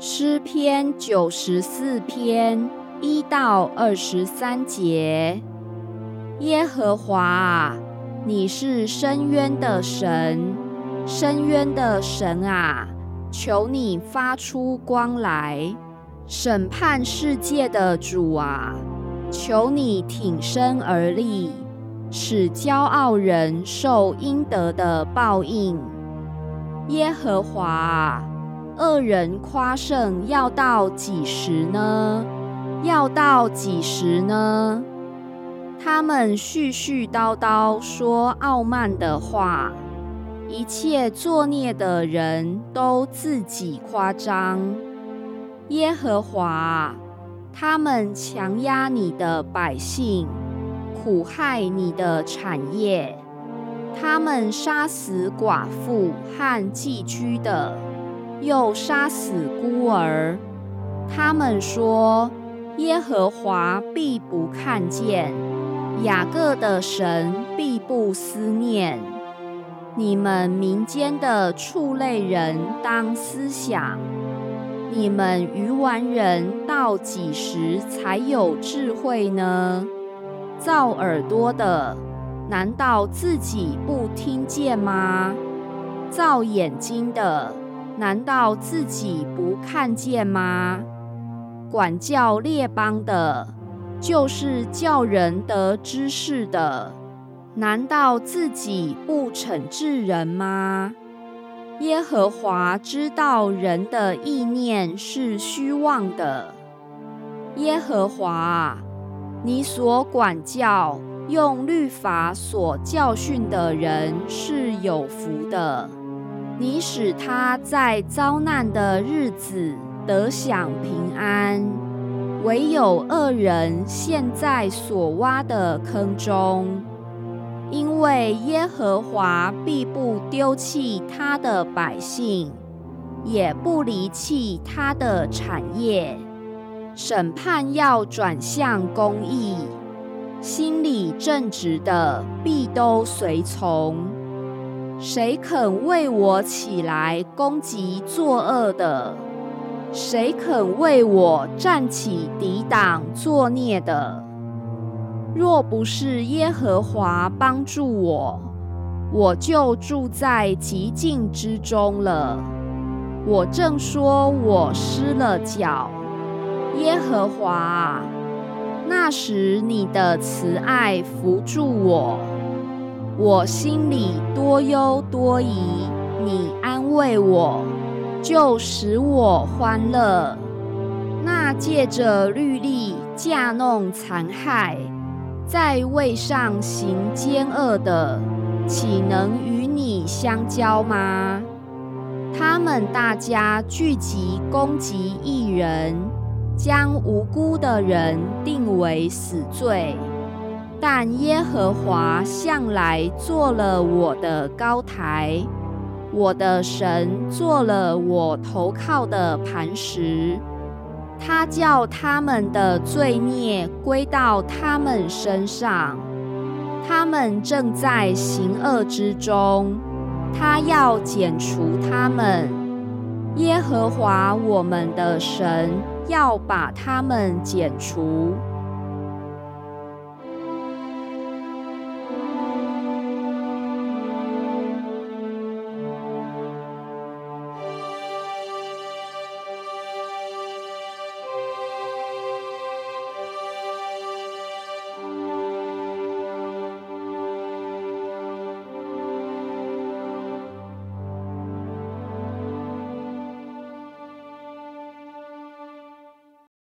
诗篇九十四篇一到二十三节。耶和华啊，你是深渊的神，深渊的神啊，求你发出光来，审判世界的主啊，求你挺身而立，使骄傲人受应得的报应。耶和华。恶人夸胜要到几时呢？要到几时呢？他们絮絮叨叨说傲慢的话，一切作孽的人都自己夸张。耶和华，他们强压你的百姓，苦害你的产业，他们杀死寡妇和寄居的。又杀死孤儿，他们说耶和华必不看见，雅各的神必不思念。你们民间的畜类人当思想：你们愚顽人到几时才有智慧呢？造耳朵的，难道自己不听见吗？造眼睛的。难道自己不看见吗？管教列邦的，就是叫人得知识的，难道自己不惩治人吗？耶和华知道人的意念是虚妄的。耶和华，你所管教、用律法所教训的人是有福的。你使他在遭难的日子得享平安，唯有恶人陷在所挖的坑中，因为耶和华必不丢弃他的百姓，也不离弃他的产业。审判要转向公义，心里正直的必都随从。谁肯为我起来攻击作恶的？谁肯为我站起抵挡作孽的？若不是耶和华帮助我，我就住在极境之中了。我正说我失了脚，耶和华，那时你的慈爱扶住我。我心里多忧多疑，你安慰我，就使我欢乐。那借着律例架弄残害，在位上行奸恶的，岂能与你相交吗？他们大家聚集攻击一人，将无辜的人定为死罪。但耶和华向来做了我的高台，我的神做了我投靠的磐石。他叫他们的罪孽归到他们身上，他们正在行恶之中，他要剪除他们。耶和华我们的神要把他们剪除。